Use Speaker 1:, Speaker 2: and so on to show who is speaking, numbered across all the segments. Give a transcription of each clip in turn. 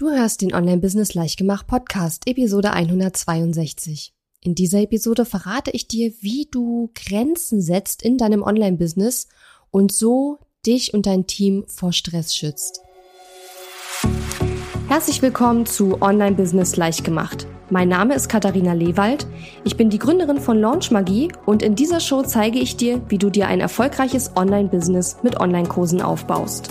Speaker 1: Du hörst den Online-Business Leichtgemacht Podcast, Episode 162. In dieser Episode verrate ich dir, wie du Grenzen setzt in deinem Online-Business und so dich und dein Team vor Stress schützt. Herzlich willkommen zu Online-Business Leichtgemacht. Mein Name ist Katharina Lewald. Ich bin die Gründerin von Launch Magie und in dieser Show zeige ich dir, wie du dir ein erfolgreiches Online-Business mit Online-Kursen aufbaust.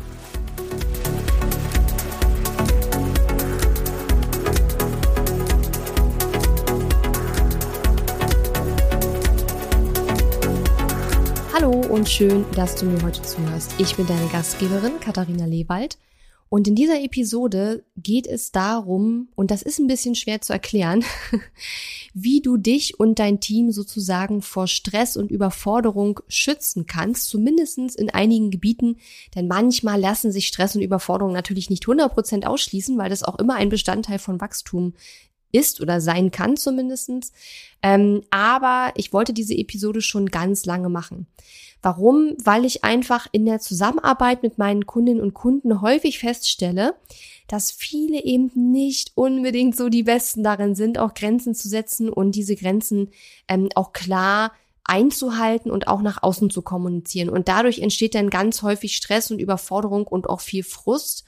Speaker 1: Und schön, dass du mir heute zuhörst. Ich bin deine Gastgeberin Katharina Lewald und in dieser Episode geht es darum, und das ist ein bisschen schwer zu erklären, wie du dich und dein Team sozusagen vor Stress und Überforderung schützen kannst, zumindestens in einigen Gebieten, denn manchmal lassen sich Stress und Überforderung natürlich nicht 100% ausschließen, weil das auch immer ein Bestandteil von Wachstum ist oder sein kann zumindestens. Ähm, aber ich wollte diese Episode schon ganz lange machen. Warum? Weil ich einfach in der Zusammenarbeit mit meinen Kundinnen und Kunden häufig feststelle, dass viele eben nicht unbedingt so die Besten darin sind, auch Grenzen zu setzen und diese Grenzen ähm, auch klar einzuhalten und auch nach außen zu kommunizieren. Und dadurch entsteht dann ganz häufig Stress und Überforderung und auch viel Frust.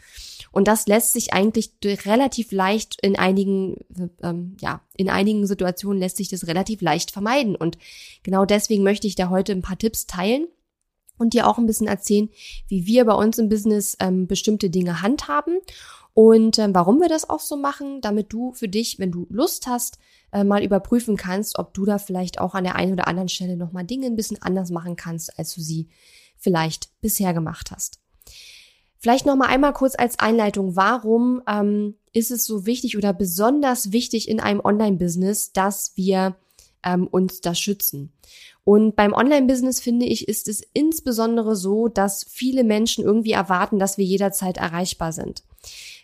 Speaker 1: Und das lässt sich eigentlich relativ leicht in einigen, ähm, ja, in einigen Situationen lässt sich das relativ leicht vermeiden. Und genau deswegen möchte ich da heute ein paar Tipps teilen und dir auch ein bisschen erzählen, wie wir bei uns im Business ähm, bestimmte Dinge handhaben und ähm, warum wir das auch so machen, damit du für dich, wenn du Lust hast, äh, mal überprüfen kannst, ob du da vielleicht auch an der einen oder anderen Stelle nochmal Dinge ein bisschen anders machen kannst, als du sie vielleicht bisher gemacht hast. Vielleicht noch mal einmal kurz als Einleitung, warum ähm, ist es so wichtig oder besonders wichtig in einem Online-Business, dass wir ähm, uns da schützen? Und beim Online-Business finde ich, ist es insbesondere so, dass viele Menschen irgendwie erwarten, dass wir jederzeit erreichbar sind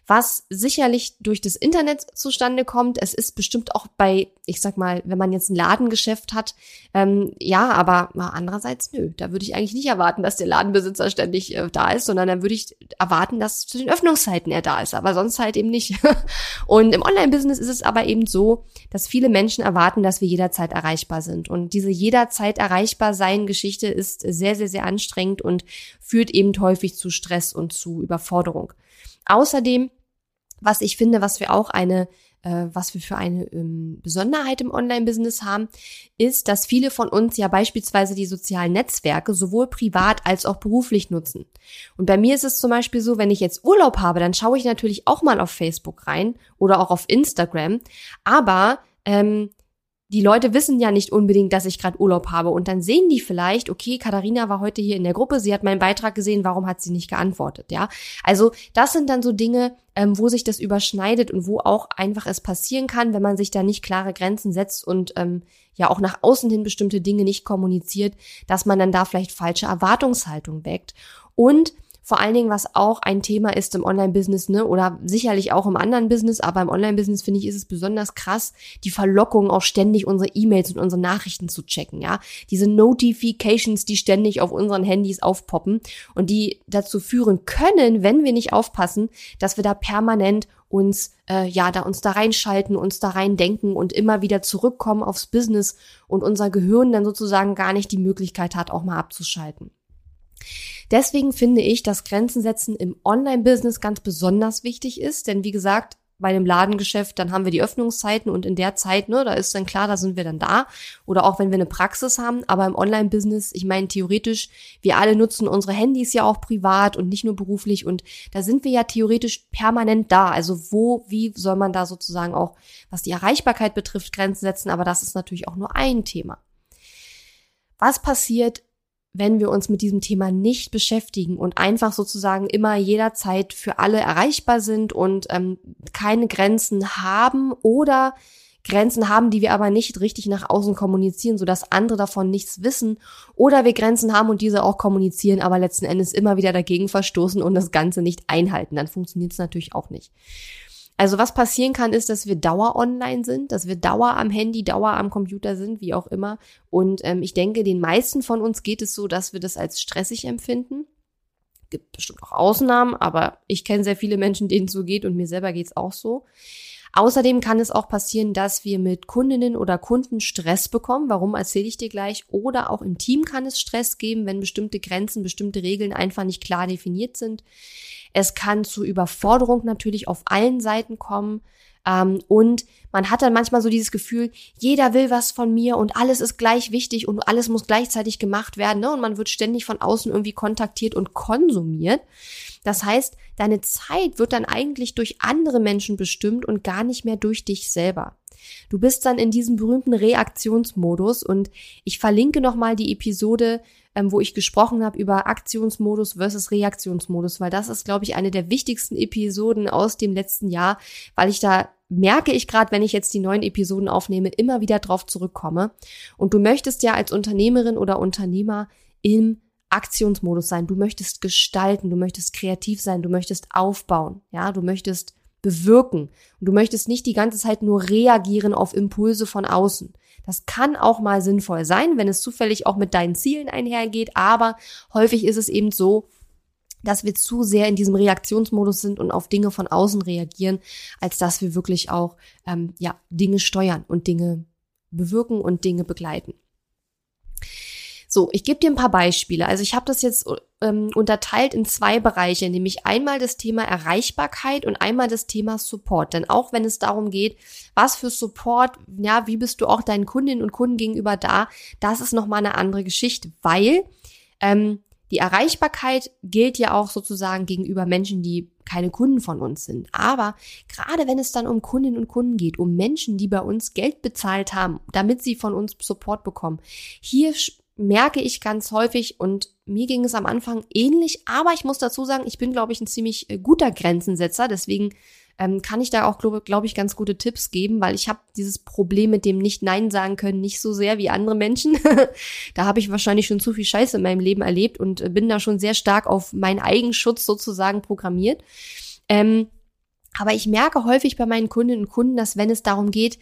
Speaker 1: was sicherlich durch das Internet zustande kommt. Es ist bestimmt auch bei, ich sag mal, wenn man jetzt ein Ladengeschäft hat, ähm, ja, aber andererseits, nö, da würde ich eigentlich nicht erwarten, dass der Ladenbesitzer ständig äh, da ist, sondern dann würde ich erwarten, dass zu den Öffnungszeiten er da ist, aber sonst halt eben nicht. Und im Online-Business ist es aber eben so, dass viele Menschen erwarten, dass wir jederzeit erreichbar sind. Und diese jederzeit erreichbar sein Geschichte ist sehr, sehr, sehr anstrengend und führt eben häufig zu Stress und zu Überforderung. Außerdem was ich finde, was wir auch eine äh, was wir für eine ähm, Besonderheit im Online-Business haben, ist, dass viele von uns ja beispielsweise die sozialen Netzwerke sowohl privat als auch beruflich nutzen. Und bei mir ist es zum Beispiel so, wenn ich jetzt Urlaub habe, dann schaue ich natürlich auch mal auf Facebook rein oder auch auf Instagram. Aber ähm, die Leute wissen ja nicht unbedingt, dass ich gerade Urlaub habe und dann sehen die vielleicht, okay, Katharina war heute hier in der Gruppe, sie hat meinen Beitrag gesehen, warum hat sie nicht geantwortet, ja? Also das sind dann so Dinge, ähm, wo sich das überschneidet und wo auch einfach es passieren kann, wenn man sich da nicht klare Grenzen setzt und ähm, ja auch nach außen hin bestimmte Dinge nicht kommuniziert, dass man dann da vielleicht falsche Erwartungshaltung weckt und vor allen Dingen, was auch ein Thema ist im Online-Business, ne, oder sicherlich auch im anderen Business, aber im Online-Business finde ich, ist es besonders krass, die Verlockung auch ständig unsere E-Mails und unsere Nachrichten zu checken, ja. Diese Notifications, die ständig auf unseren Handys aufpoppen und die dazu führen können, wenn wir nicht aufpassen, dass wir da permanent uns äh, ja da uns da reinschalten, uns da rein denken und immer wieder zurückkommen aufs Business und unser Gehirn dann sozusagen gar nicht die Möglichkeit hat, auch mal abzuschalten. Deswegen finde ich, dass Grenzen setzen im Online-Business ganz besonders wichtig ist, denn wie gesagt, bei dem Ladengeschäft, dann haben wir die Öffnungszeiten und in der Zeit, ne, da ist dann klar, da sind wir dann da. Oder auch wenn wir eine Praxis haben, aber im Online-Business, ich meine, theoretisch, wir alle nutzen unsere Handys ja auch privat und nicht nur beruflich und da sind wir ja theoretisch permanent da. Also wo, wie soll man da sozusagen auch, was die Erreichbarkeit betrifft, Grenzen setzen, aber das ist natürlich auch nur ein Thema. Was passiert, wenn wir uns mit diesem Thema nicht beschäftigen und einfach sozusagen immer jederzeit für alle erreichbar sind und ähm, keine Grenzen haben oder Grenzen haben, die wir aber nicht richtig nach außen kommunizieren, sodass andere davon nichts wissen. Oder wir Grenzen haben und diese auch kommunizieren, aber letzten Endes immer wieder dagegen verstoßen und das Ganze nicht einhalten. Dann funktioniert es natürlich auch nicht. Also was passieren kann, ist, dass wir Dauer online sind, dass wir Dauer am Handy, Dauer am Computer sind, wie auch immer. Und ähm, ich denke, den meisten von uns geht es so, dass wir das als stressig empfinden. Gibt bestimmt auch Ausnahmen, aber ich kenne sehr viele Menschen, denen es so geht und mir selber geht es auch so. Außerdem kann es auch passieren, dass wir mit Kundinnen oder Kunden Stress bekommen. Warum erzähle ich dir gleich? Oder auch im Team kann es Stress geben, wenn bestimmte Grenzen, bestimmte Regeln einfach nicht klar definiert sind. Es kann zu Überforderung natürlich auf allen Seiten kommen. Ähm, und man hat dann manchmal so dieses Gefühl, jeder will was von mir und alles ist gleich wichtig und alles muss gleichzeitig gemacht werden. Ne? Und man wird ständig von außen irgendwie kontaktiert und konsumiert. Das heißt, deine Zeit wird dann eigentlich durch andere Menschen bestimmt und gar nicht mehr durch dich selber. Du bist dann in diesem berühmten Reaktionsmodus und ich verlinke nochmal die Episode, ähm, wo ich gesprochen habe über Aktionsmodus versus Reaktionsmodus, weil das ist, glaube ich, eine der wichtigsten Episoden aus dem letzten Jahr, weil ich da merke ich gerade, wenn ich jetzt die neuen Episoden aufnehme, immer wieder drauf zurückkomme. Und du möchtest ja als Unternehmerin oder Unternehmer im Aktionsmodus sein. Du möchtest gestalten, du möchtest kreativ sein, du möchtest aufbauen, ja, du möchtest bewirken. Und du möchtest nicht die ganze Zeit nur reagieren auf Impulse von außen. Das kann auch mal sinnvoll sein, wenn es zufällig auch mit deinen Zielen einhergeht, aber häufig ist es eben so, dass wir zu sehr in diesem Reaktionsmodus sind und auf Dinge von außen reagieren, als dass wir wirklich auch ähm, ja Dinge steuern und Dinge bewirken und Dinge begleiten. So, ich gebe dir ein paar Beispiele. Also ich habe das jetzt ähm, unterteilt in zwei Bereiche, nämlich einmal das Thema Erreichbarkeit und einmal das Thema Support. Denn auch wenn es darum geht, was für Support, ja, wie bist du auch deinen Kundinnen und Kunden gegenüber da, das ist nochmal eine andere Geschichte, weil ähm, die Erreichbarkeit gilt ja auch sozusagen gegenüber Menschen, die keine Kunden von uns sind. Aber gerade wenn es dann um Kundinnen und Kunden geht, um Menschen, die bei uns Geld bezahlt haben, damit sie von uns Support bekommen, hier merke ich ganz häufig und mir ging es am Anfang ähnlich, aber ich muss dazu sagen, ich bin, glaube ich, ein ziemlich äh, guter Grenzensetzer, deswegen ähm, kann ich da auch, glaube glaub ich, ganz gute Tipps geben, weil ich habe dieses Problem mit dem Nicht-Nein sagen können nicht so sehr wie andere Menschen. da habe ich wahrscheinlich schon zu viel Scheiße in meinem Leben erlebt und äh, bin da schon sehr stark auf meinen Eigenschutz sozusagen programmiert. Ähm, aber ich merke häufig bei meinen Kundinnen und Kunden, dass wenn es darum geht,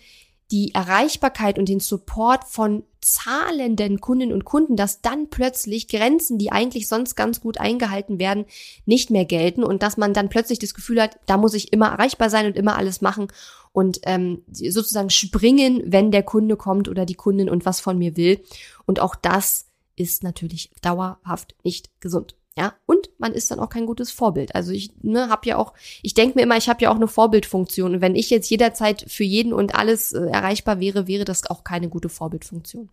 Speaker 1: die Erreichbarkeit und den Support von zahlenden Kundinnen und Kunden, dass dann plötzlich Grenzen, die eigentlich sonst ganz gut eingehalten werden, nicht mehr gelten und dass man dann plötzlich das Gefühl hat, da muss ich immer erreichbar sein und immer alles machen und ähm, sozusagen springen, wenn der Kunde kommt oder die Kundin und was von mir will. Und auch das ist natürlich dauerhaft nicht gesund. Ja, und man ist dann auch kein gutes Vorbild. Also ich ne, habe ja auch, ich denke mir immer, ich habe ja auch eine Vorbildfunktion. Und wenn ich jetzt jederzeit für jeden und alles äh, erreichbar wäre, wäre das auch keine gute Vorbildfunktion.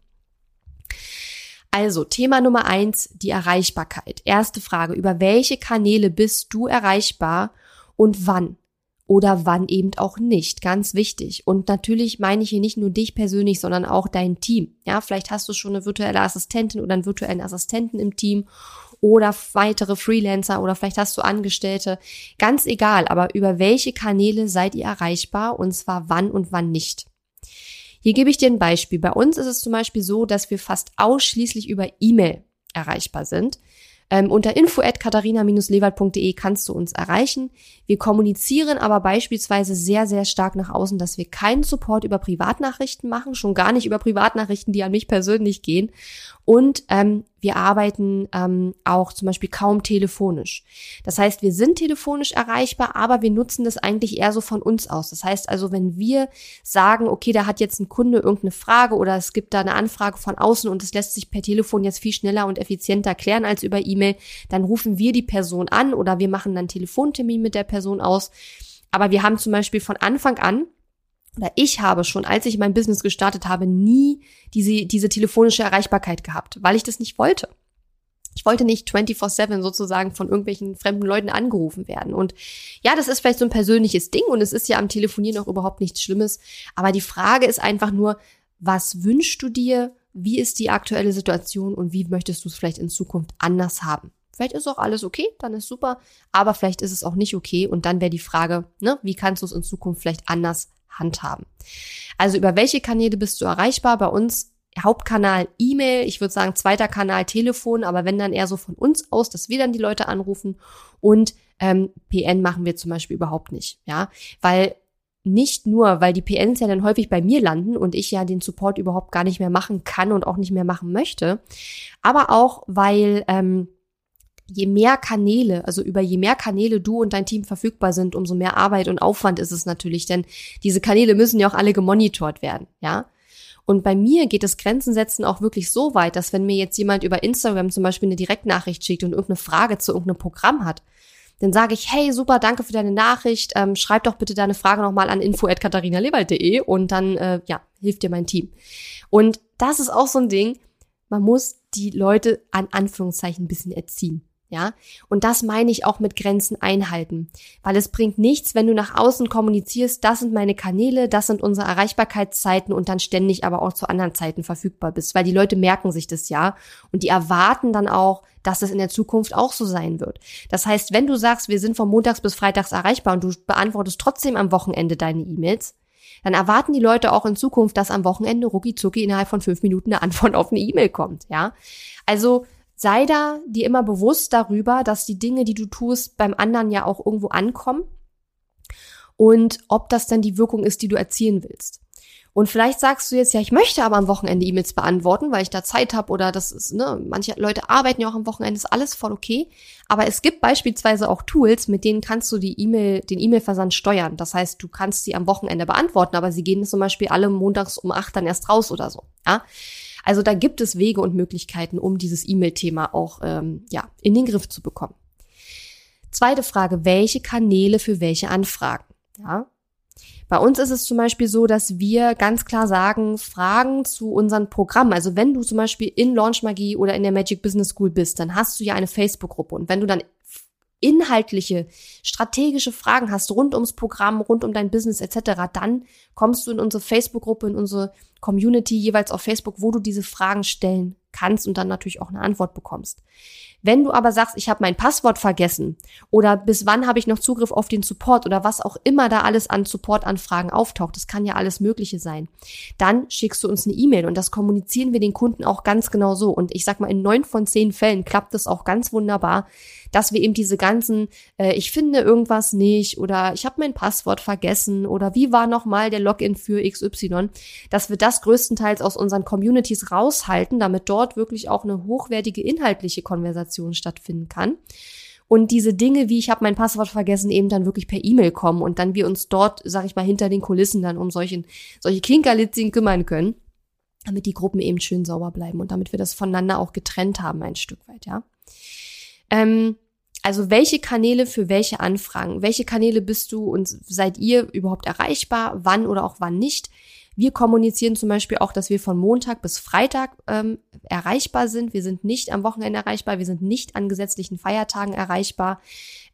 Speaker 1: Also Thema Nummer eins, die Erreichbarkeit. Erste Frage, über welche Kanäle bist du erreichbar und wann? Oder wann eben auch nicht. Ganz wichtig. Und natürlich meine ich hier nicht nur dich persönlich, sondern auch dein Team. Ja, vielleicht hast du schon eine virtuelle Assistentin oder einen virtuellen Assistenten im Team oder weitere Freelancer oder vielleicht hast du Angestellte. Ganz egal, aber über welche Kanäle seid ihr erreichbar und zwar wann und wann nicht. Hier gebe ich dir ein Beispiel. Bei uns ist es zum Beispiel so, dass wir fast ausschließlich über E-Mail erreichbar sind. Ähm, unter info at katharina-lewald.de kannst du uns erreichen. Wir kommunizieren aber beispielsweise sehr, sehr stark nach außen, dass wir keinen Support über Privatnachrichten machen, schon gar nicht über Privatnachrichten, die an mich persönlich gehen. Und ähm, wir arbeiten ähm, auch zum Beispiel kaum telefonisch. Das heißt, wir sind telefonisch erreichbar, aber wir nutzen das eigentlich eher so von uns aus. Das heißt also, wenn wir sagen, okay, da hat jetzt ein Kunde irgendeine Frage oder es gibt da eine Anfrage von außen und es lässt sich per Telefon jetzt viel schneller und effizienter klären als über E-Mail, dann rufen wir die Person an oder wir machen dann Telefontermin mit der Person aus. Aber wir haben zum Beispiel von Anfang an oder ich habe schon, als ich mein Business gestartet habe, nie diese, diese telefonische Erreichbarkeit gehabt, weil ich das nicht wollte. Ich wollte nicht 24-7 sozusagen von irgendwelchen fremden Leuten angerufen werden. Und ja, das ist vielleicht so ein persönliches Ding und es ist ja am Telefonieren auch überhaupt nichts Schlimmes. Aber die Frage ist einfach nur, was wünschst du dir? Wie ist die aktuelle Situation und wie möchtest du es vielleicht in Zukunft anders haben? Vielleicht ist auch alles okay, dann ist super, aber vielleicht ist es auch nicht okay und dann wäre die Frage, ne, wie kannst du es in Zukunft vielleicht anders handhaben. Also über welche Kanäle bist du erreichbar? Bei uns Hauptkanal E-Mail, ich würde sagen zweiter Kanal Telefon, aber wenn dann eher so von uns aus, dass wir dann die Leute anrufen und ähm, PN machen wir zum Beispiel überhaupt nicht, ja, weil nicht nur, weil die PNs ja dann häufig bei mir landen und ich ja den Support überhaupt gar nicht mehr machen kann und auch nicht mehr machen möchte, aber auch, weil ähm, je mehr Kanäle, also über je mehr Kanäle du und dein Team verfügbar sind, umso mehr Arbeit und Aufwand ist es natürlich, denn diese Kanäle müssen ja auch alle gemonitort werden, ja. Und bei mir geht das Grenzen setzen auch wirklich so weit, dass wenn mir jetzt jemand über Instagram zum Beispiel eine Direktnachricht schickt und irgendeine Frage zu irgendeinem Programm hat, dann sage ich, hey, super, danke für deine Nachricht. Ähm, schreib doch bitte deine Frage nochmal an info.katharinalewald.de und dann, äh, ja, hilft dir mein Team. Und das ist auch so ein Ding, man muss die Leute an Anführungszeichen ein bisschen erziehen. Ja, und das meine ich auch mit Grenzen einhalten, weil es bringt nichts, wenn du nach außen kommunizierst, das sind meine Kanäle, das sind unsere Erreichbarkeitszeiten und dann ständig aber auch zu anderen Zeiten verfügbar bist, weil die Leute merken sich das ja und die erwarten dann auch, dass es in der Zukunft auch so sein wird. Das heißt, wenn du sagst, wir sind von montags bis freitags erreichbar und du beantwortest trotzdem am Wochenende deine E-Mails, dann erwarten die Leute auch in Zukunft, dass am Wochenende rucki innerhalb von fünf Minuten eine Antwort auf eine E-Mail kommt, ja. Also sei da dir immer bewusst darüber, dass die Dinge, die du tust, beim anderen ja auch irgendwo ankommen und ob das dann die Wirkung ist, die du erzielen willst. Und vielleicht sagst du jetzt, ja, ich möchte aber am Wochenende E-Mails beantworten, weil ich da Zeit habe oder das ist, ne, manche Leute arbeiten ja auch am Wochenende, ist alles voll okay. Aber es gibt beispielsweise auch Tools, mit denen kannst du die E-Mail, den E-Mail-Versand steuern. Das heißt, du kannst sie am Wochenende beantworten, aber sie gehen zum Beispiel alle montags um acht dann erst raus oder so. Ja. Also da gibt es Wege und Möglichkeiten, um dieses E-Mail-Thema auch ähm, ja, in den Griff zu bekommen. Zweite Frage, welche Kanäle für welche Anfragen? Ja, bei uns ist es zum Beispiel so, dass wir ganz klar sagen, Fragen zu unseren Programmen. Also wenn du zum Beispiel in Launch Magie oder in der Magic Business School bist, dann hast du ja eine Facebook-Gruppe. Und wenn du dann inhaltliche, strategische Fragen hast rund ums Programm, rund um dein Business etc., dann kommst du in unsere Facebook-Gruppe, in unsere Community jeweils auf Facebook, wo du diese Fragen stellen kannst und dann natürlich auch eine Antwort bekommst. Wenn du aber sagst, ich habe mein Passwort vergessen oder bis wann habe ich noch Zugriff auf den Support oder was auch immer da alles an Supportanfragen auftaucht, das kann ja alles Mögliche sein, dann schickst du uns eine E-Mail und das kommunizieren wir den Kunden auch ganz genau so. Und ich sag mal, in neun von zehn Fällen klappt das auch ganz wunderbar, dass wir eben diese ganzen, äh, ich finde irgendwas nicht oder ich habe mein Passwort vergessen oder wie war nochmal der Login für XY, dass wir das größtenteils aus unseren Communities raushalten, damit dort wirklich auch eine hochwertige inhaltliche Konversation stattfinden kann. Und diese Dinge, wie ich habe mein Passwort vergessen, eben dann wirklich per E-Mail kommen und dann wir uns dort, sag ich mal, hinter den Kulissen dann um solchen, solche Klinkerlitzchen kümmern können, damit die Gruppen eben schön sauber bleiben und damit wir das voneinander auch getrennt haben ein Stück weit, ja. Ähm, also welche Kanäle für welche Anfragen? Welche Kanäle bist du und seid ihr überhaupt erreichbar? Wann oder auch wann nicht? Wir kommunizieren zum Beispiel auch, dass wir von Montag bis Freitag ähm, erreichbar sind. Wir sind nicht am Wochenende erreichbar. Wir sind nicht an gesetzlichen Feiertagen erreichbar.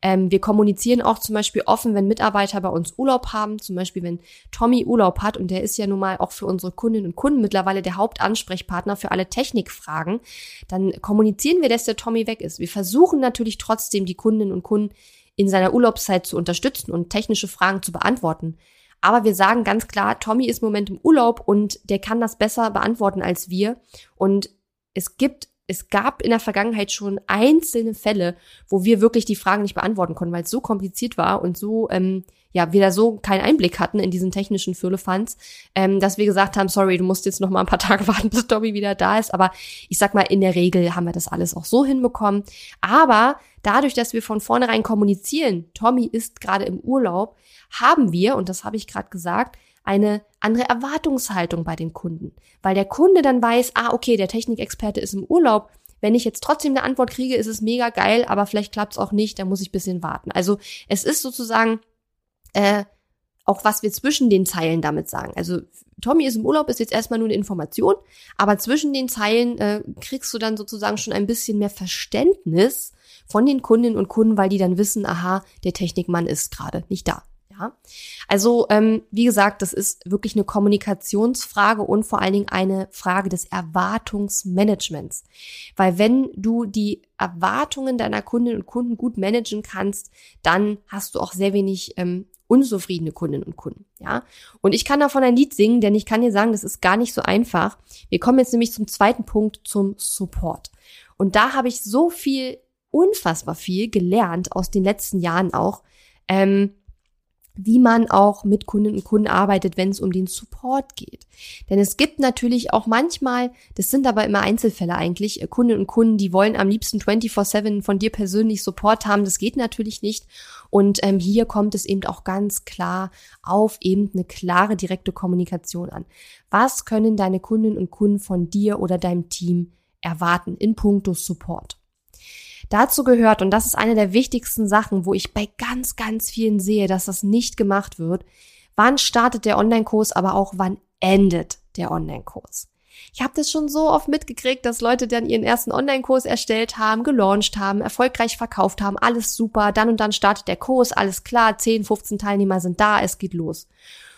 Speaker 1: Ähm, wir kommunizieren auch zum Beispiel offen, wenn Mitarbeiter bei uns Urlaub haben. Zum Beispiel, wenn Tommy Urlaub hat und der ist ja nun mal auch für unsere Kundinnen und Kunden mittlerweile der Hauptansprechpartner für alle Technikfragen, dann kommunizieren wir, dass der Tommy weg ist. Wir versuchen natürlich trotzdem, die Kundinnen und Kunden in seiner Urlaubszeit zu unterstützen und technische Fragen zu beantworten. Aber wir sagen ganz klar, Tommy ist im Moment im Urlaub und der kann das besser beantworten als wir. Und es gibt es gab in der Vergangenheit schon einzelne Fälle, wo wir wirklich die Fragen nicht beantworten konnten, weil es so kompliziert war und so, ähm, ja, wir da so keinen Einblick hatten in diesen technischen Firlefanz, ähm, dass wir gesagt haben, sorry, du musst jetzt noch mal ein paar Tage warten, bis Dobby wieder da ist. Aber ich sag mal, in der Regel haben wir das alles auch so hinbekommen. Aber dadurch, dass wir von vornherein kommunizieren, Tommy ist gerade im Urlaub, haben wir, und das habe ich gerade gesagt, eine andere Erwartungshaltung bei den Kunden, weil der Kunde dann weiß, ah, okay, der Technikexperte ist im Urlaub. Wenn ich jetzt trotzdem eine Antwort kriege, ist es mega geil, aber vielleicht klappt es auch nicht, dann muss ich bisschen warten. Also es ist sozusagen äh, auch was wir zwischen den Zeilen damit sagen. Also Tommy ist im Urlaub, ist jetzt erstmal nur eine Information, aber zwischen den Zeilen äh, kriegst du dann sozusagen schon ein bisschen mehr Verständnis von den Kundinnen und Kunden, weil die dann wissen, aha, der Technikmann ist gerade nicht da. Ja, also ähm, wie gesagt, das ist wirklich eine Kommunikationsfrage und vor allen Dingen eine Frage des Erwartungsmanagements. Weil wenn du die Erwartungen deiner Kundinnen und Kunden gut managen kannst, dann hast du auch sehr wenig ähm, unzufriedene Kundinnen und Kunden, ja. Und ich kann davon ein Lied singen, denn ich kann dir sagen, das ist gar nicht so einfach. Wir kommen jetzt nämlich zum zweiten Punkt, zum Support. Und da habe ich so viel, unfassbar viel gelernt aus den letzten Jahren auch, ähm, wie man auch mit Kunden und Kunden arbeitet, wenn es um den Support geht. Denn es gibt natürlich auch manchmal, das sind aber immer Einzelfälle eigentlich, äh, Kunden und Kunden, die wollen am liebsten 24/7 von dir persönlich Support haben. Das geht natürlich nicht. Und ähm, hier kommt es eben auch ganz klar auf eben eine klare, direkte Kommunikation an. Was können deine Kunden und Kunden von dir oder deinem Team erwarten in puncto Support? Dazu gehört, und das ist eine der wichtigsten Sachen, wo ich bei ganz, ganz vielen sehe, dass das nicht gemacht wird, wann startet der Online-Kurs, aber auch wann endet der Online-Kurs. Ich habe das schon so oft mitgekriegt, dass Leute dann ihren ersten Online-Kurs erstellt haben, gelauncht haben, erfolgreich verkauft haben, alles super, dann und dann startet der Kurs, alles klar, 10, 15 Teilnehmer sind da, es geht los.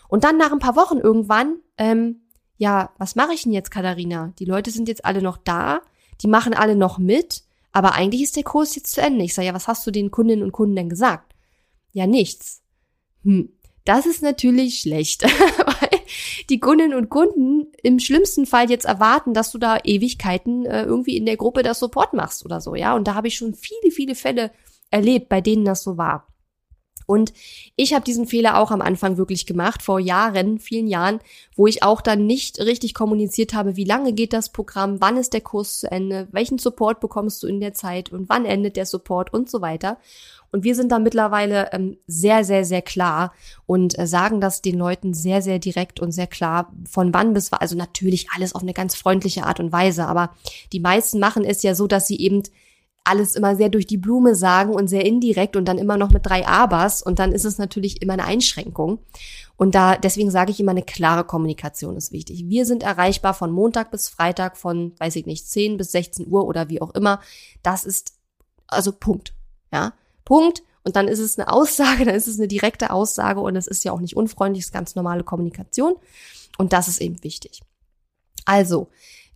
Speaker 1: Und dann nach ein paar Wochen irgendwann, ähm, ja, was mache ich denn jetzt, Katharina? Die Leute sind jetzt alle noch da, die machen alle noch mit, aber eigentlich ist der Kurs jetzt zu Ende. Ich sage, ja, was hast du den Kundinnen und Kunden denn gesagt? Ja, nichts. Hm, das ist natürlich schlecht, weil die Kundinnen und Kunden im schlimmsten Fall jetzt erwarten, dass du da Ewigkeiten äh, irgendwie in der Gruppe das Support machst oder so, ja. Und da habe ich schon viele, viele Fälle erlebt, bei denen das so war. Und ich habe diesen Fehler auch am Anfang wirklich gemacht, vor Jahren, vielen Jahren, wo ich auch dann nicht richtig kommuniziert habe, wie lange geht das Programm, wann ist der Kurs zu Ende, welchen Support bekommst du in der Zeit und wann endet der Support und so weiter. Und wir sind da mittlerweile ähm, sehr, sehr, sehr klar und äh, sagen das den Leuten sehr, sehr direkt und sehr klar, von wann bis wann. Also natürlich alles auf eine ganz freundliche Art und Weise, aber die meisten machen es ja so, dass sie eben alles immer sehr durch die Blume sagen und sehr indirekt und dann immer noch mit drei Abers und dann ist es natürlich immer eine Einschränkung. Und da, deswegen sage ich immer, eine klare Kommunikation ist wichtig. Wir sind erreichbar von Montag bis Freitag von, weiß ich nicht, 10 bis 16 Uhr oder wie auch immer. Das ist, also Punkt. Ja, Punkt. Und dann ist es eine Aussage, dann ist es eine direkte Aussage und es ist ja auch nicht unfreundlich, es ist ganz normale Kommunikation. Und das ist eben wichtig. Also,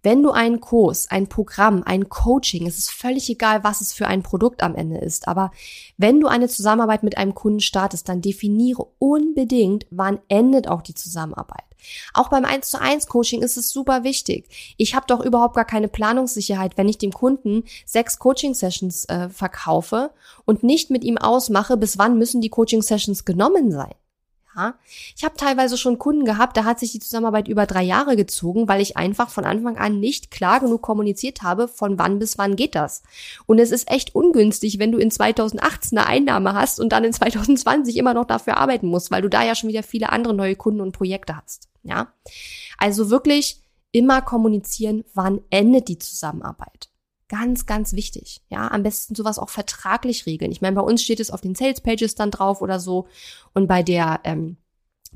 Speaker 1: wenn du einen Kurs, ein Programm, ein Coaching, es ist völlig egal, was es für ein Produkt am Ende ist, aber wenn du eine Zusammenarbeit mit einem Kunden startest, dann definiere unbedingt, wann endet auch die Zusammenarbeit. Auch beim 1 zu 1 Coaching ist es super wichtig. Ich habe doch überhaupt gar keine Planungssicherheit, wenn ich dem Kunden sechs Coaching Sessions äh, verkaufe und nicht mit ihm ausmache, bis wann müssen die Coaching Sessions genommen sein. Ich habe teilweise schon Kunden gehabt, da hat sich die Zusammenarbeit über drei Jahre gezogen, weil ich einfach von Anfang an nicht klar genug kommuniziert habe, von wann bis wann geht das. Und es ist echt ungünstig, wenn du in 2018 eine Einnahme hast und dann in 2020 immer noch dafür arbeiten musst, weil du da ja schon wieder viele andere neue Kunden und Projekte hast. Ja, also wirklich immer kommunizieren, wann endet die Zusammenarbeit. Ganz, ganz wichtig. Ja, am besten sowas auch vertraglich regeln. Ich meine, bei uns steht es auf den Sales Pages dann drauf oder so. Und bei der, ähm,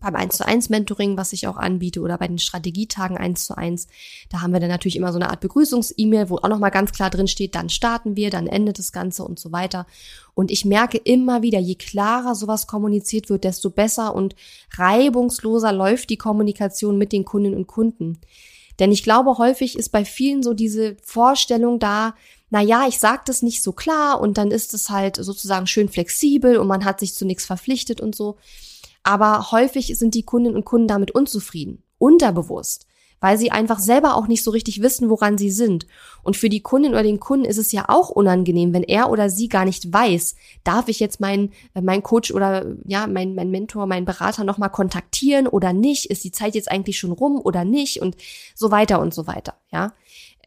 Speaker 1: beim 1 zu 1 Mentoring, was ich auch anbiete, oder bei den Strategietagen 1 zu 1, da haben wir dann natürlich immer so eine Art Begrüßungs-E-Mail, wo auch nochmal ganz klar drin steht, dann starten wir, dann endet das Ganze und so weiter. Und ich merke immer wieder, je klarer sowas kommuniziert wird, desto besser und reibungsloser läuft die Kommunikation mit den Kundinnen und Kunden. Denn ich glaube, häufig ist bei vielen so diese Vorstellung da, na ja, ich sag das nicht so klar und dann ist es halt sozusagen schön flexibel und man hat sich zu nichts verpflichtet und so. Aber häufig sind die Kundinnen und Kunden damit unzufrieden, unterbewusst weil sie einfach selber auch nicht so richtig wissen, woran sie sind. Und für die Kundin oder den Kunden ist es ja auch unangenehm, wenn er oder sie gar nicht weiß, darf ich jetzt meinen äh, mein Coach oder ja, mein, mein Mentor, mein Berater nochmal kontaktieren oder nicht? Ist die Zeit jetzt eigentlich schon rum oder nicht? Und so weiter und so weiter, ja.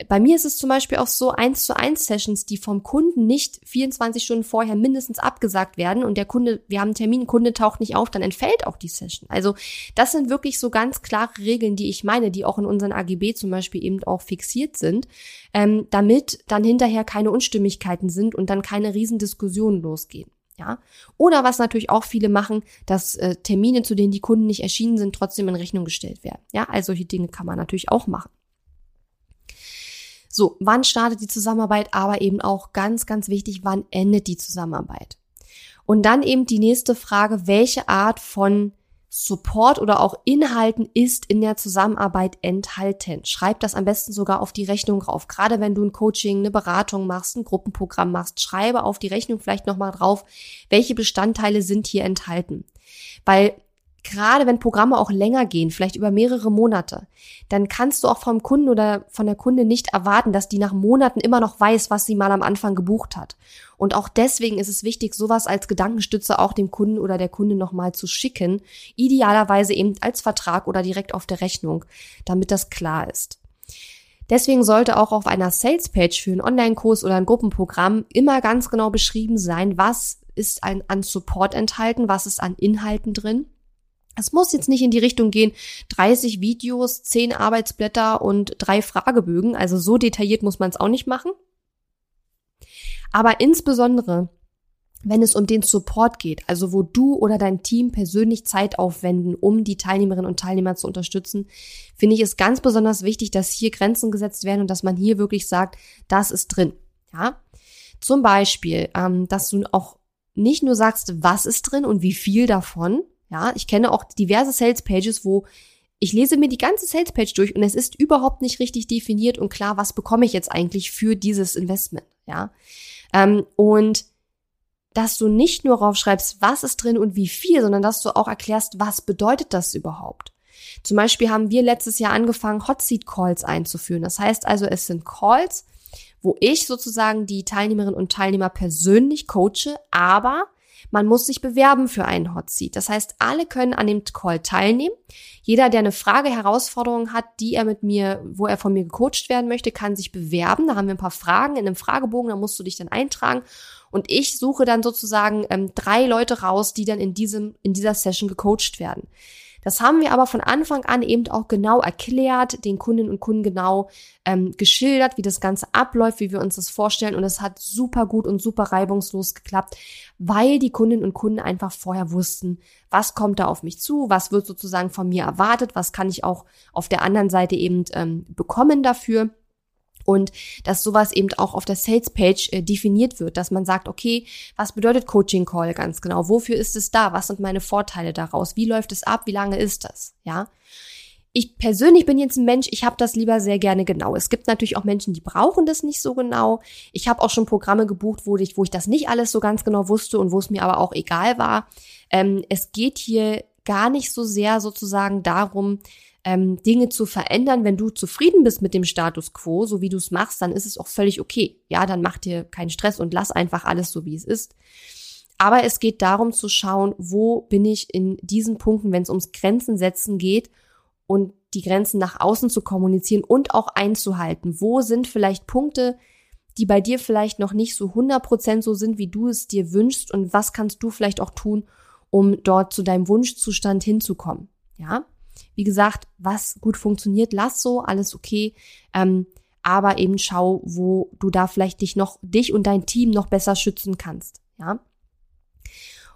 Speaker 1: Bei mir ist es zum Beispiel auch so eins zu eins Sessions, die vom Kunden nicht 24 Stunden vorher mindestens abgesagt werden und der Kunde, wir haben einen Termin, Kunde taucht nicht auf, dann entfällt auch die Session. Also das sind wirklich so ganz klare Regeln, die ich meine, die auch in unseren AGB zum Beispiel eben auch fixiert sind, ähm, damit dann hinterher keine Unstimmigkeiten sind und dann keine Riesendiskussionen losgehen. Ja, oder was natürlich auch viele machen, dass äh, Termine, zu denen die Kunden nicht erschienen sind, trotzdem in Rechnung gestellt werden. Ja, also solche Dinge kann man natürlich auch machen. So, wann startet die Zusammenarbeit, aber eben auch ganz, ganz wichtig, wann endet die Zusammenarbeit? Und dann eben die nächste Frage, welche Art von Support oder auch Inhalten ist in der Zusammenarbeit enthalten. Schreib das am besten sogar auf die Rechnung drauf. Gerade wenn du ein Coaching, eine Beratung machst, ein Gruppenprogramm machst, schreibe auf die Rechnung vielleicht nochmal drauf, welche Bestandteile sind hier enthalten. Weil gerade wenn Programme auch länger gehen, vielleicht über mehrere Monate, dann kannst du auch vom Kunden oder von der Kunde nicht erwarten, dass die nach Monaten immer noch weiß, was sie mal am Anfang gebucht hat. Und auch deswegen ist es wichtig, sowas als Gedankenstütze auch dem Kunden oder der Kunde nochmal zu schicken, idealerweise eben als Vertrag oder direkt auf der Rechnung, damit das klar ist. Deswegen sollte auch auf einer Salespage für einen Online-Kurs oder ein Gruppenprogramm immer ganz genau beschrieben sein, was ist ein, an Support enthalten, was ist an Inhalten drin es muss jetzt nicht in die Richtung gehen, 30 Videos, 10 Arbeitsblätter und drei Fragebögen. Also so detailliert muss man es auch nicht machen. Aber insbesondere, wenn es um den Support geht, also wo du oder dein Team persönlich Zeit aufwenden, um die Teilnehmerinnen und Teilnehmer zu unterstützen, finde ich es ganz besonders wichtig, dass hier Grenzen gesetzt werden und dass man hier wirklich sagt, das ist drin. Ja, zum Beispiel, ähm, dass du auch nicht nur sagst, was ist drin und wie viel davon, ja, ich kenne auch diverse Sales Pages, wo ich lese mir die ganze Sales Page durch und es ist überhaupt nicht richtig definiert und klar, was bekomme ich jetzt eigentlich für dieses Investment, ja. Ähm, und dass du nicht nur raufschreibst, was ist drin und wie viel, sondern dass du auch erklärst, was bedeutet das überhaupt. Zum Beispiel haben wir letztes Jahr angefangen, Hot Seat Calls einzuführen. Das heißt also, es sind Calls, wo ich sozusagen die Teilnehmerinnen und Teilnehmer persönlich coache, aber man muss sich bewerben für einen Hot Seat. Das heißt, alle können an dem Call teilnehmen. Jeder, der eine Frage, Herausforderung hat, die er mit mir, wo er von mir gecoacht werden möchte, kann sich bewerben. Da haben wir ein paar Fragen in einem Fragebogen, da musst du dich dann eintragen. Und ich suche dann sozusagen ähm, drei Leute raus, die dann in diesem, in dieser Session gecoacht werden. Das haben wir aber von Anfang an eben auch genau erklärt, den Kundinnen und Kunden genau ähm, geschildert, wie das Ganze abläuft, wie wir uns das vorstellen. Und es hat super gut und super reibungslos geklappt, weil die Kundinnen und Kunden einfach vorher wussten, was kommt da auf mich zu, was wird sozusagen von mir erwartet, was kann ich auch auf der anderen Seite eben ähm, bekommen dafür. Und dass sowas eben auch auf der Sales Page äh, definiert wird, dass man sagt, okay, was bedeutet Coaching Call ganz genau? Wofür ist es da? Was sind meine Vorteile daraus? Wie läuft es ab? Wie lange ist das? Ja. Ich persönlich bin jetzt ein Mensch, ich habe das lieber sehr gerne genau. Es gibt natürlich auch Menschen, die brauchen das nicht so genau. Ich habe auch schon Programme gebucht, wo ich, wo ich das nicht alles so ganz genau wusste und wo es mir aber auch egal war. Ähm, es geht hier gar nicht so sehr sozusagen darum, ähm, Dinge zu verändern. Wenn du zufrieden bist mit dem Status quo, so wie du es machst, dann ist es auch völlig okay. Ja, dann mach dir keinen Stress und lass einfach alles so, wie es ist. Aber es geht darum zu schauen, wo bin ich in diesen Punkten, wenn es ums Grenzen setzen geht und die Grenzen nach außen zu kommunizieren und auch einzuhalten. Wo sind vielleicht Punkte, die bei dir vielleicht noch nicht so 100% so sind, wie du es dir wünschst und was kannst du vielleicht auch tun, um dort zu deinem Wunschzustand hinzukommen. Ja? Wie gesagt, was gut funktioniert, lass so, alles okay. Ähm, aber eben schau, wo du da vielleicht dich noch, dich und dein Team noch besser schützen kannst. Ja.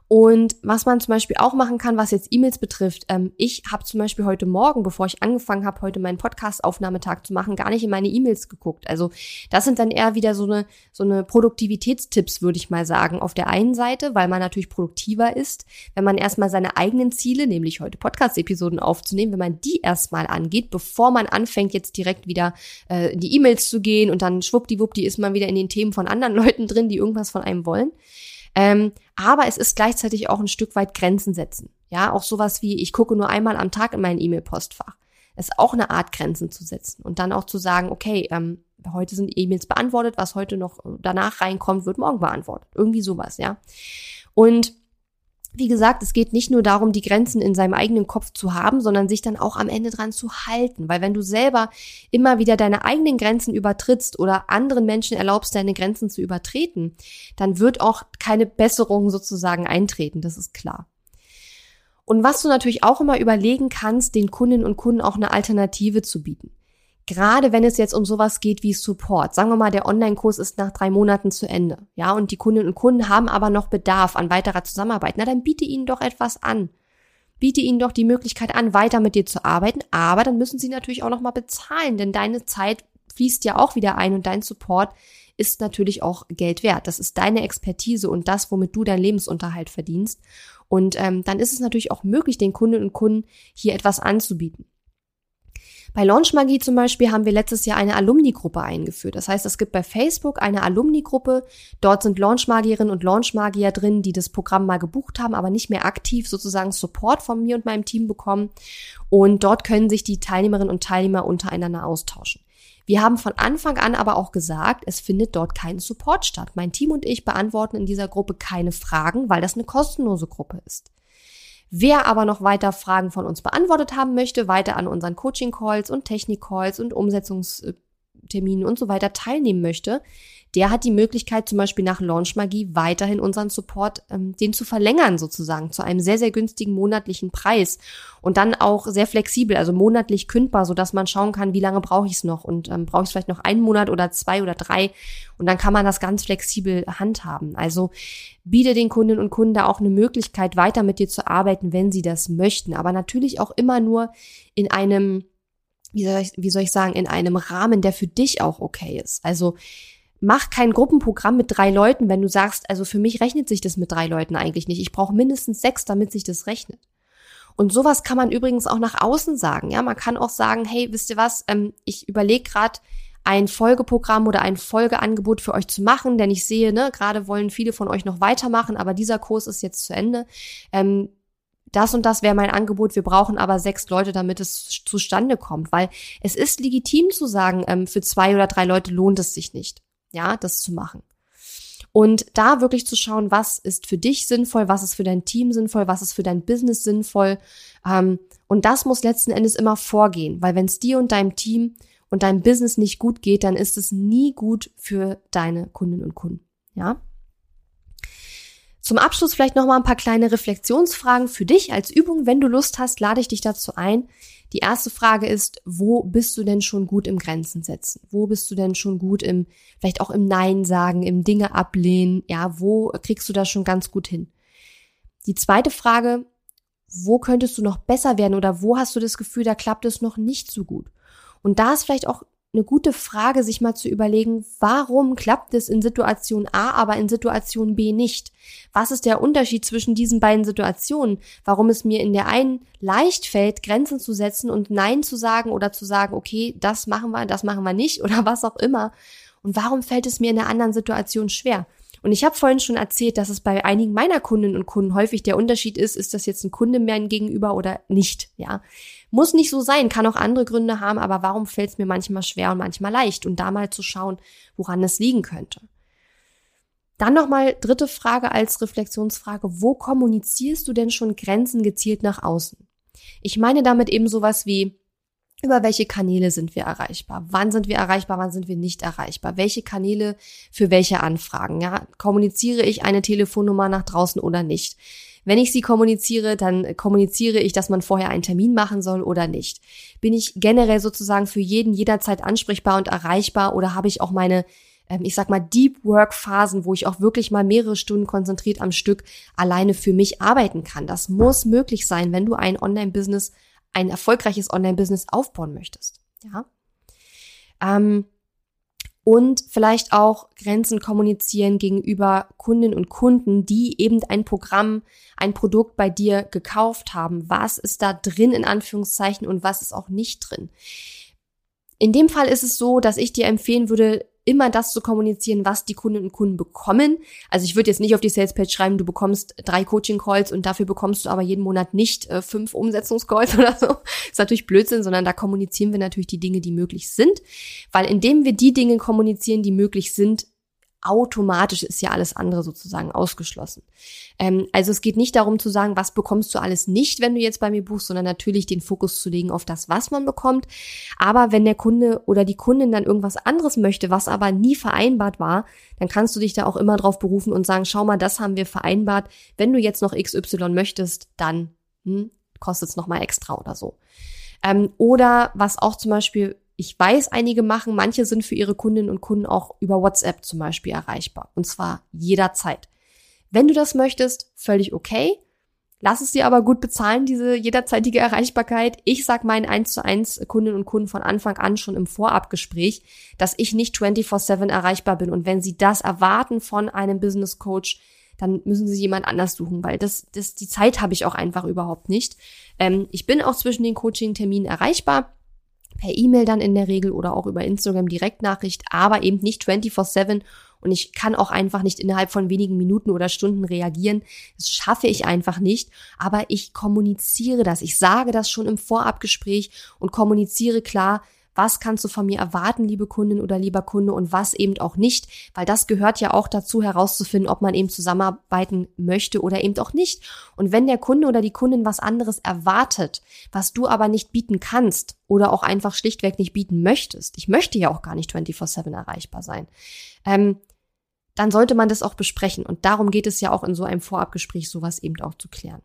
Speaker 1: Und was man zum Beispiel auch machen kann, was jetzt E-Mails betrifft, ähm, ich habe zum Beispiel heute Morgen, bevor ich angefangen habe, heute meinen Podcast-Aufnahmetag zu machen, gar nicht in meine E-Mails geguckt. Also das sind dann eher wieder so eine, so eine Produktivitätstipps, würde ich mal sagen, auf der einen Seite, weil man natürlich produktiver ist, wenn man erstmal seine eigenen Ziele, nämlich heute Podcast-Episoden aufzunehmen, wenn man die erstmal angeht, bevor man anfängt, jetzt direkt wieder äh, in die E-Mails zu gehen und dann schwuppdiwuppdi ist man wieder in den Themen von anderen Leuten drin, die irgendwas von einem wollen. Ähm, aber es ist gleichzeitig auch ein Stück weit Grenzen setzen. Ja, auch sowas wie, ich gucke nur einmal am Tag in mein E-Mail-Postfach. Ist auch eine Art, Grenzen zu setzen. Und dann auch zu sagen, okay, ähm, heute sind E-Mails beantwortet, was heute noch danach reinkommt, wird morgen beantwortet. Irgendwie sowas, ja. Und wie gesagt, es geht nicht nur darum, die Grenzen in seinem eigenen Kopf zu haben, sondern sich dann auch am Ende dran zu halten. Weil wenn du selber immer wieder deine eigenen Grenzen übertrittst oder anderen Menschen erlaubst, deine Grenzen zu übertreten, dann wird auch keine Besserung sozusagen eintreten. Das ist klar. Und was du natürlich auch immer überlegen kannst, den Kundinnen und Kunden auch eine Alternative zu bieten. Gerade wenn es jetzt um sowas geht wie Support. Sagen wir mal, der Online-Kurs ist nach drei Monaten zu Ende. Ja, und die Kundinnen und Kunden haben aber noch Bedarf an weiterer Zusammenarbeit. Na, dann biete ihnen doch etwas an. Biete ihnen doch die Möglichkeit an, weiter mit dir zu arbeiten. Aber dann müssen sie natürlich auch nochmal bezahlen, denn deine Zeit fließt ja auch wieder ein und dein Support ist natürlich auch Geld wert. Das ist deine Expertise und das, womit du deinen Lebensunterhalt verdienst. Und ähm, dann ist es natürlich auch möglich, den Kundinnen und Kunden hier etwas anzubieten. Bei Launchmagie zum Beispiel haben wir letztes Jahr eine Alumni-Gruppe eingeführt. Das heißt, es gibt bei Facebook eine Alumni-Gruppe. Dort sind Launchmagierinnen und Launchmagier drin, die das Programm mal gebucht haben, aber nicht mehr aktiv sozusagen Support von mir und meinem Team bekommen. Und dort können sich die Teilnehmerinnen und Teilnehmer untereinander austauschen. Wir haben von Anfang an aber auch gesagt, es findet dort kein Support statt. Mein Team und ich beantworten in dieser Gruppe keine Fragen, weil das eine kostenlose Gruppe ist. Wer aber noch weiter Fragen von uns beantwortet haben möchte, weiter an unseren Coaching-Calls und Technik-Calls und Umsetzungsterminen und so weiter teilnehmen möchte, der hat die Möglichkeit, zum Beispiel nach Launchmagie weiterhin unseren Support, ähm, den zu verlängern sozusagen, zu einem sehr, sehr günstigen monatlichen Preis und dann auch sehr flexibel, also monatlich kündbar, so dass man schauen kann, wie lange brauche ich es noch und ähm, brauche ich vielleicht noch einen Monat oder zwei oder drei und dann kann man das ganz flexibel handhaben. Also biete den Kundinnen und Kunden da auch eine Möglichkeit, weiter mit dir zu arbeiten, wenn sie das möchten, aber natürlich auch immer nur in einem wie soll, ich, wie soll ich sagen, in einem Rahmen, der für dich auch okay ist. Also mach kein Gruppenprogramm mit drei Leuten, wenn du sagst, also für mich rechnet sich das mit drei Leuten eigentlich nicht. Ich brauche mindestens sechs, damit sich das rechnet. Und sowas kann man übrigens auch nach außen sagen. Ja, man kann auch sagen, hey, wisst ihr was? Ähm, ich überlege gerade ein Folgeprogramm oder ein Folgeangebot für euch zu machen, denn ich sehe, ne, gerade wollen viele von euch noch weitermachen, aber dieser Kurs ist jetzt zu Ende. Ähm, das und das wäre mein Angebot, wir brauchen aber sechs Leute, damit es zustande kommt, weil es ist legitim zu sagen, ähm, für zwei oder drei Leute lohnt es sich nicht ja, das zu machen. Und da wirklich zu schauen, was ist für dich sinnvoll, was ist für dein Team sinnvoll, was ist für dein Business sinnvoll. Ähm, und das muss letzten Endes immer vorgehen, weil wenn es dir und deinem Team und deinem Business nicht gut geht, dann ist es nie gut für deine Kundinnen und Kunden. Ja. Zum Abschluss vielleicht noch mal ein paar kleine Reflexionsfragen für dich als Übung. Wenn du Lust hast, lade ich dich dazu ein, die erste Frage ist, wo bist du denn schon gut im Grenzen setzen? Wo bist du denn schon gut im, vielleicht auch im Nein sagen, im Dinge ablehnen? Ja, wo kriegst du das schon ganz gut hin? Die zweite Frage, wo könntest du noch besser werden oder wo hast du das Gefühl, da klappt es noch nicht so gut? Und da ist vielleicht auch eine gute Frage, sich mal zu überlegen, warum klappt es in Situation A, aber in Situation B nicht? Was ist der Unterschied zwischen diesen beiden Situationen? Warum es mir in der einen leicht fällt, Grenzen zu setzen und Nein zu sagen oder zu sagen, okay, das machen wir, das machen wir nicht oder was auch immer. Und warum fällt es mir in der anderen Situation schwer? Und ich habe vorhin schon erzählt, dass es bei einigen meiner Kundinnen und Kunden häufig der Unterschied ist, ist das jetzt ein Kunde mehr gegenüber oder nicht, ja. Muss nicht so sein, kann auch andere Gründe haben, aber warum fällt es mir manchmal schwer und manchmal leicht? Und da mal zu schauen, woran es liegen könnte. Dann nochmal dritte Frage als Reflexionsfrage. Wo kommunizierst du denn schon Grenzen gezielt nach außen? Ich meine damit eben sowas wie, über welche Kanäle sind wir erreichbar? Wann sind wir erreichbar? Wann sind wir nicht erreichbar? Welche Kanäle für welche Anfragen? Ja, kommuniziere ich eine Telefonnummer nach draußen oder nicht? Wenn ich sie kommuniziere, dann kommuniziere ich, dass man vorher einen Termin machen soll oder nicht. Bin ich generell sozusagen für jeden jederzeit ansprechbar und erreichbar oder habe ich auch meine ähm, ich sag mal, Deep Work Phasen, wo ich auch wirklich mal mehrere Stunden konzentriert am Stück alleine für mich arbeiten kann. Das muss möglich sein, wenn du ein Online-Business ein erfolgreiches Online-Business aufbauen möchtest. Ja. Ähm, und vielleicht auch Grenzen kommunizieren gegenüber Kundinnen und Kunden, die eben ein Programm, ein Produkt bei dir gekauft haben. Was ist da drin in Anführungszeichen und was ist auch nicht drin? In dem Fall ist es so, dass ich dir empfehlen würde, immer das zu kommunizieren, was die Kundinnen und Kunden bekommen. Also ich würde jetzt nicht auf die Salespage schreiben, du bekommst drei Coaching-Calls und dafür bekommst du aber jeden Monat nicht äh, fünf Umsetzungscalls oder so. ist natürlich Blödsinn, sondern da kommunizieren wir natürlich die Dinge, die möglich sind. Weil indem wir die Dinge kommunizieren, die möglich sind, automatisch ist ja alles andere sozusagen ausgeschlossen. Ähm, also es geht nicht darum zu sagen, was bekommst du alles nicht, wenn du jetzt bei mir buchst, sondern natürlich den Fokus zu legen auf das, was man bekommt. Aber wenn der Kunde oder die Kundin dann irgendwas anderes möchte, was aber nie vereinbart war, dann kannst du dich da auch immer drauf berufen und sagen, schau mal, das haben wir vereinbart. Wenn du jetzt noch XY möchtest, dann hm, kostet es nochmal extra oder so. Ähm, oder was auch zum Beispiel ich weiß, einige machen, manche sind für ihre Kundinnen und Kunden auch über WhatsApp zum Beispiel erreichbar. Und zwar jederzeit. Wenn du das möchtest, völlig okay. Lass es dir aber gut bezahlen, diese jederzeitige Erreichbarkeit. Ich sag meinen 1 zu 1 Kundinnen und Kunden von Anfang an schon im Vorabgespräch, dass ich nicht 24-7 erreichbar bin. Und wenn sie das erwarten von einem Business Coach, dann müssen sie jemand anders suchen, weil das, das die Zeit habe ich auch einfach überhaupt nicht. Ähm, ich bin auch zwischen den Coaching-Terminen erreichbar per E-Mail dann in der Regel oder auch über Instagram Direktnachricht, aber eben nicht 24/7 und ich kann auch einfach nicht innerhalb von wenigen Minuten oder Stunden reagieren. Das schaffe ich einfach nicht, aber ich kommuniziere das. Ich sage das schon im Vorabgespräch und kommuniziere klar, was kannst du von mir erwarten, liebe Kundin oder lieber Kunde und was eben auch nicht, weil das gehört ja auch dazu herauszufinden, ob man eben zusammenarbeiten möchte oder eben auch nicht. Und wenn der Kunde oder die Kundin was anderes erwartet, was du aber nicht bieten kannst oder auch einfach schlichtweg nicht bieten möchtest, ich möchte ja auch gar nicht 24/7 erreichbar sein, ähm, dann sollte man das auch besprechen. Und darum geht es ja auch in so einem Vorabgespräch, sowas eben auch zu klären.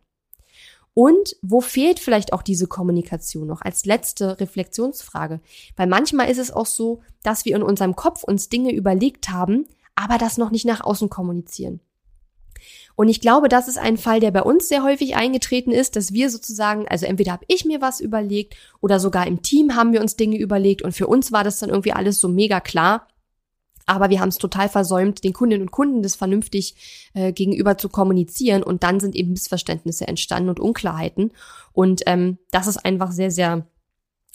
Speaker 1: Und wo fehlt vielleicht auch diese Kommunikation noch als letzte Reflexionsfrage? Weil manchmal ist es auch so, dass wir in unserem Kopf uns Dinge überlegt haben, aber das noch nicht nach außen kommunizieren. Und ich glaube, das ist ein Fall, der bei uns sehr häufig eingetreten ist, dass wir sozusagen, also entweder habe ich mir was überlegt oder sogar im Team haben wir uns Dinge überlegt und für uns war das dann irgendwie alles so mega klar. Aber wir haben es total versäumt, den Kundinnen und Kunden das vernünftig äh, gegenüber zu kommunizieren. Und dann sind eben Missverständnisse entstanden und Unklarheiten. Und ähm, das ist einfach sehr, sehr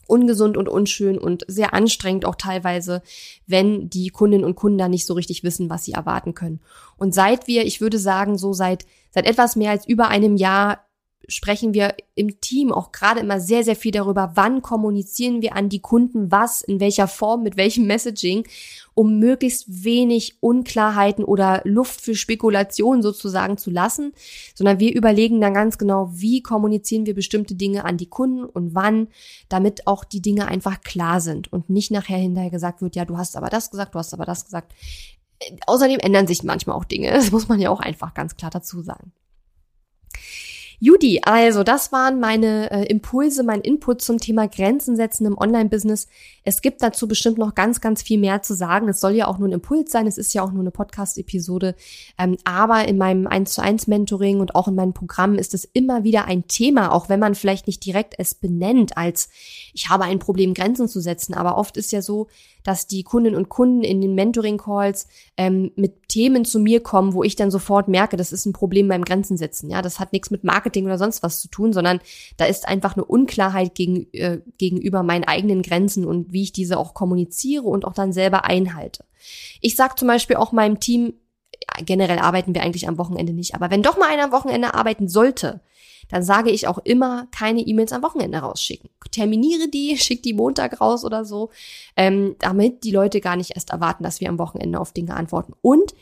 Speaker 1: ungesund und unschön und sehr anstrengend auch teilweise, wenn die Kundinnen und Kunden da nicht so richtig wissen, was sie erwarten können. Und seit wir, ich würde sagen, so seit, seit etwas mehr als über einem Jahr sprechen wir im Team auch gerade immer sehr, sehr viel darüber, wann kommunizieren wir an die Kunden was, in welcher Form, mit welchem Messaging, um möglichst wenig Unklarheiten oder Luft für Spekulation sozusagen zu lassen, sondern wir überlegen dann ganz genau, wie kommunizieren wir bestimmte Dinge an die Kunden und wann, damit auch die Dinge einfach klar sind und nicht nachher hinterher gesagt wird, ja, du hast aber das gesagt, du hast aber das gesagt. Außerdem ändern sich manchmal auch Dinge, das muss man ja auch einfach ganz klar dazu sagen. Judy, also das waren meine äh, Impulse, mein Input zum Thema Grenzen setzen im Online-Business. Es gibt dazu bestimmt noch ganz, ganz viel mehr zu sagen. Es soll ja auch nur ein Impuls sein, es ist ja auch nur eine Podcast-Episode. Ähm, aber in meinem 1 zu 1 Mentoring und auch in meinem Programm ist es immer wieder ein Thema, auch wenn man vielleicht nicht direkt es benennt als ich habe ein Problem, Grenzen zu setzen. Aber oft ist ja so, dass die Kundinnen und Kunden in den Mentoring-Calls ähm, mit Themen zu mir kommen, wo ich dann sofort merke, das ist ein Problem beim Grenzen setzen. Ja, das hat nichts mit Marketing oder sonst was zu tun, sondern da ist einfach eine Unklarheit gegen, äh, gegenüber meinen eigenen Grenzen und wie ich diese auch kommuniziere und auch dann selber einhalte. Ich sage zum Beispiel auch meinem Team, generell arbeiten wir eigentlich am Wochenende nicht, aber wenn doch mal einer am Wochenende arbeiten sollte, dann sage ich auch immer, keine E-Mails am Wochenende rausschicken. Terminiere die, schick die Montag raus oder so, ähm, damit die Leute gar nicht erst erwarten, dass wir am Wochenende auf Dinge antworten. Und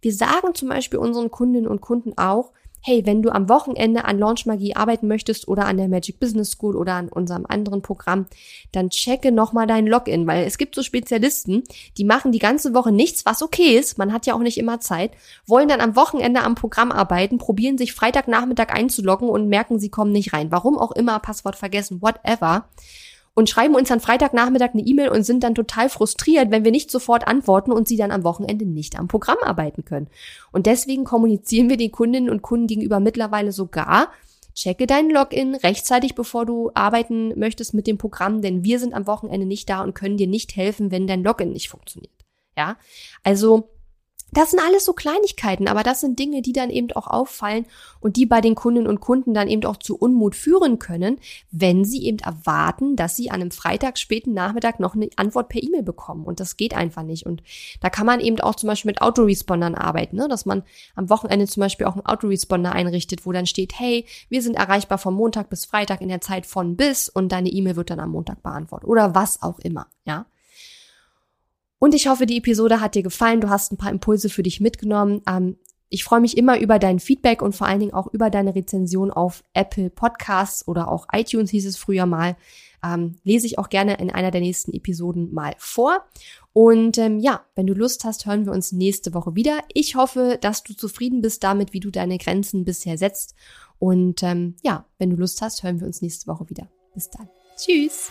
Speaker 1: wir sagen zum Beispiel unseren Kundinnen und Kunden auch, hey, wenn du am Wochenende an Launch Magie arbeiten möchtest oder an der Magic Business School oder an unserem anderen Programm, dann checke nochmal dein Login, weil es gibt so Spezialisten, die machen die ganze Woche nichts, was okay ist, man hat ja auch nicht immer Zeit, wollen dann am Wochenende am Programm arbeiten, probieren sich Freitagnachmittag einzuloggen und merken, sie kommen nicht rein. Warum auch immer, Passwort vergessen, whatever und schreiben uns dann Freitagnachmittag eine E-Mail und sind dann total frustriert, wenn wir nicht sofort antworten und sie dann am Wochenende nicht am Programm arbeiten können. Und deswegen kommunizieren wir den Kundinnen und Kunden gegenüber mittlerweile sogar, checke deinen Login rechtzeitig, bevor du arbeiten möchtest mit dem Programm, denn wir sind am Wochenende nicht da und können dir nicht helfen, wenn dein Login nicht funktioniert. Ja, also das sind alles so Kleinigkeiten, aber das sind Dinge, die dann eben auch auffallen und die bei den Kundinnen und Kunden dann eben auch zu Unmut führen können, wenn sie eben erwarten, dass sie an einem Freitag späten Nachmittag noch eine Antwort per E-Mail bekommen. Und das geht einfach nicht. Und da kann man eben auch zum Beispiel mit Autorespondern arbeiten, ne? dass man am Wochenende zum Beispiel auch einen Autoresponder einrichtet, wo dann steht, hey, wir sind erreichbar von Montag bis Freitag in der Zeit von bis und deine E-Mail wird dann am Montag beantwortet oder was auch immer, ja. Und ich hoffe, die Episode hat dir gefallen. Du hast ein paar Impulse für dich mitgenommen. Ähm, ich freue mich immer über dein Feedback und vor allen Dingen auch über deine Rezension auf Apple Podcasts oder auch iTunes hieß es früher mal. Ähm, lese ich auch gerne in einer der nächsten Episoden mal vor. Und ähm, ja, wenn du Lust hast, hören wir uns nächste Woche wieder. Ich hoffe, dass du zufrieden bist damit, wie du deine Grenzen bisher setzt. Und ähm, ja, wenn du Lust hast, hören wir uns nächste Woche wieder. Bis dann. Tschüss.